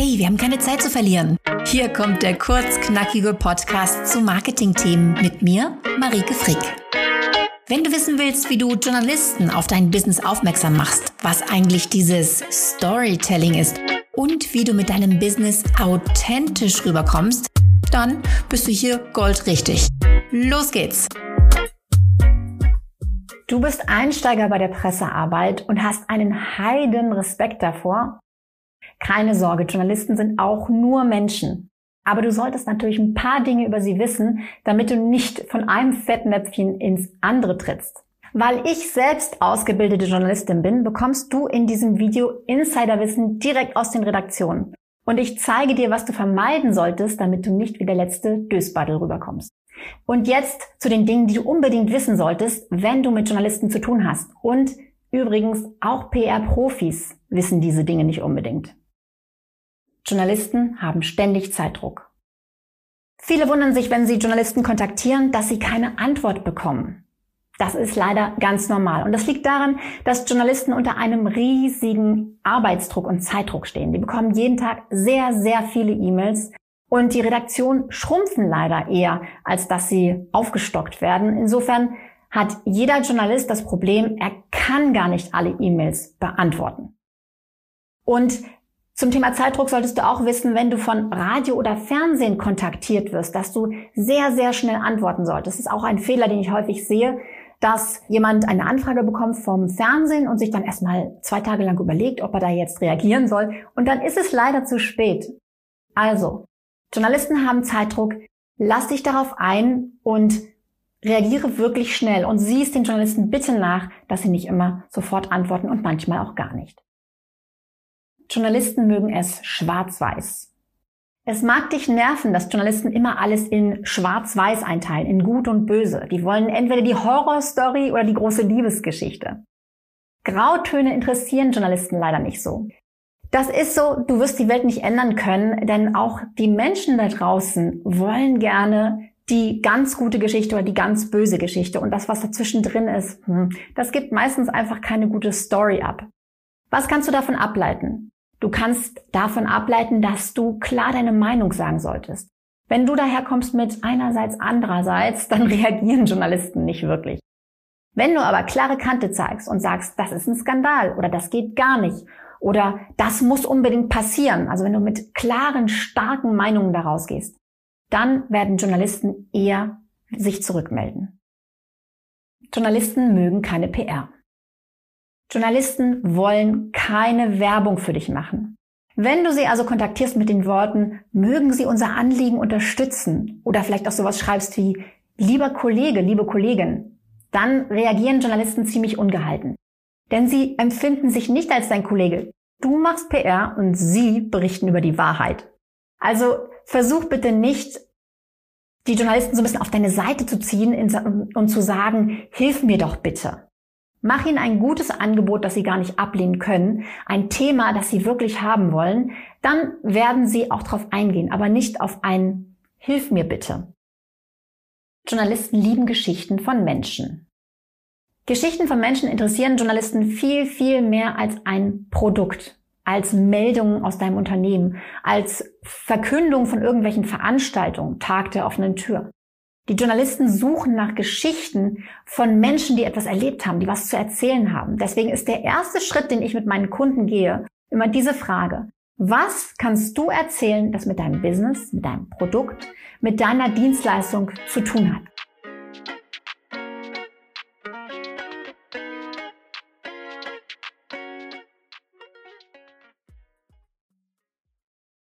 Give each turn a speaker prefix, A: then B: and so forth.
A: Hey, wir haben keine Zeit zu verlieren. Hier kommt der kurzknackige Podcast zu Marketingthemen mit mir, Marike Frick. Wenn du wissen willst, wie du Journalisten auf dein Business aufmerksam machst, was eigentlich dieses Storytelling ist und wie du mit deinem Business authentisch rüberkommst, dann bist du hier goldrichtig. Los geht's!
B: Du bist Einsteiger bei der Pressearbeit und hast einen heiden Respekt davor, keine Sorge, Journalisten sind auch nur Menschen. Aber du solltest natürlich ein paar Dinge über sie wissen, damit du nicht von einem Fettnäpfchen ins andere trittst. Weil ich selbst ausgebildete Journalistin bin, bekommst du in diesem Video Insiderwissen direkt aus den Redaktionen. Und ich zeige dir, was du vermeiden solltest, damit du nicht wie der letzte Dösbaddel rüberkommst. Und jetzt zu den Dingen, die du unbedingt wissen solltest, wenn du mit Journalisten zu tun hast. Und übrigens auch PR-Profis wissen diese Dinge nicht unbedingt. Journalisten haben ständig Zeitdruck. Viele wundern sich, wenn sie Journalisten kontaktieren, dass sie keine Antwort bekommen. Das ist leider ganz normal. Und das liegt daran, dass Journalisten unter einem riesigen Arbeitsdruck und Zeitdruck stehen. Die bekommen jeden Tag sehr, sehr viele E-Mails und die Redaktion schrumpfen leider eher, als dass sie aufgestockt werden. Insofern hat jeder Journalist das Problem, er kann gar nicht alle E-Mails beantworten. Und zum Thema Zeitdruck solltest du auch wissen, wenn du von Radio oder Fernsehen kontaktiert wirst, dass du sehr, sehr schnell antworten solltest. Das ist auch ein Fehler, den ich häufig sehe, dass jemand eine Anfrage bekommt vom Fernsehen und sich dann erstmal zwei Tage lang überlegt, ob er da jetzt reagieren soll. Und dann ist es leider zu spät. Also, Journalisten haben Zeitdruck. Lass dich darauf ein und reagiere wirklich schnell und siehst den Journalisten bitte nach, dass sie nicht immer sofort antworten und manchmal auch gar nicht. Journalisten mögen es schwarz-weiß. Es mag dich nerven, dass Journalisten immer alles in schwarz-weiß einteilen, in gut und böse. Die wollen entweder die Horrorstory oder die große Liebesgeschichte. Grautöne interessieren Journalisten leider nicht so. Das ist so, du wirst die Welt nicht ändern können, denn auch die Menschen da draußen wollen gerne die ganz gute Geschichte oder die ganz böse Geschichte. Und das, was dazwischen drin ist, hm, das gibt meistens einfach keine gute Story ab. Was kannst du davon ableiten? Du kannst davon ableiten, dass du klar deine Meinung sagen solltest. Wenn du daherkommst mit einerseits, andererseits, dann reagieren Journalisten nicht wirklich. Wenn du aber klare Kante zeigst und sagst, das ist ein Skandal oder das geht gar nicht oder das muss unbedingt passieren, also wenn du mit klaren, starken Meinungen daraus gehst, dann werden Journalisten eher sich zurückmelden. Journalisten mögen keine PR. Journalisten wollen keine Werbung für dich machen. Wenn du sie also kontaktierst mit den Worten, mögen sie unser Anliegen unterstützen oder vielleicht auch sowas schreibst wie, lieber Kollege, liebe Kollegin, dann reagieren Journalisten ziemlich ungehalten. Denn sie empfinden sich nicht als dein Kollege. Du machst PR und sie berichten über die Wahrheit. Also versuch bitte nicht, die Journalisten so ein bisschen auf deine Seite zu ziehen und zu sagen, hilf mir doch bitte. Mach ihnen ein gutes Angebot, das sie gar nicht ablehnen können, ein Thema, das sie wirklich haben wollen, dann werden sie auch darauf eingehen, aber nicht auf ein Hilf mir bitte. Journalisten lieben Geschichten von Menschen. Geschichten von Menschen interessieren Journalisten viel, viel mehr als ein Produkt, als Meldungen aus deinem Unternehmen, als Verkündung von irgendwelchen Veranstaltungen, Tag der offenen Tür. Die Journalisten suchen nach Geschichten von Menschen, die etwas erlebt haben, die was zu erzählen haben. Deswegen ist der erste Schritt, den ich mit meinen Kunden gehe, immer diese Frage. Was kannst du erzählen, das mit deinem Business, mit deinem Produkt, mit deiner Dienstleistung zu tun hat?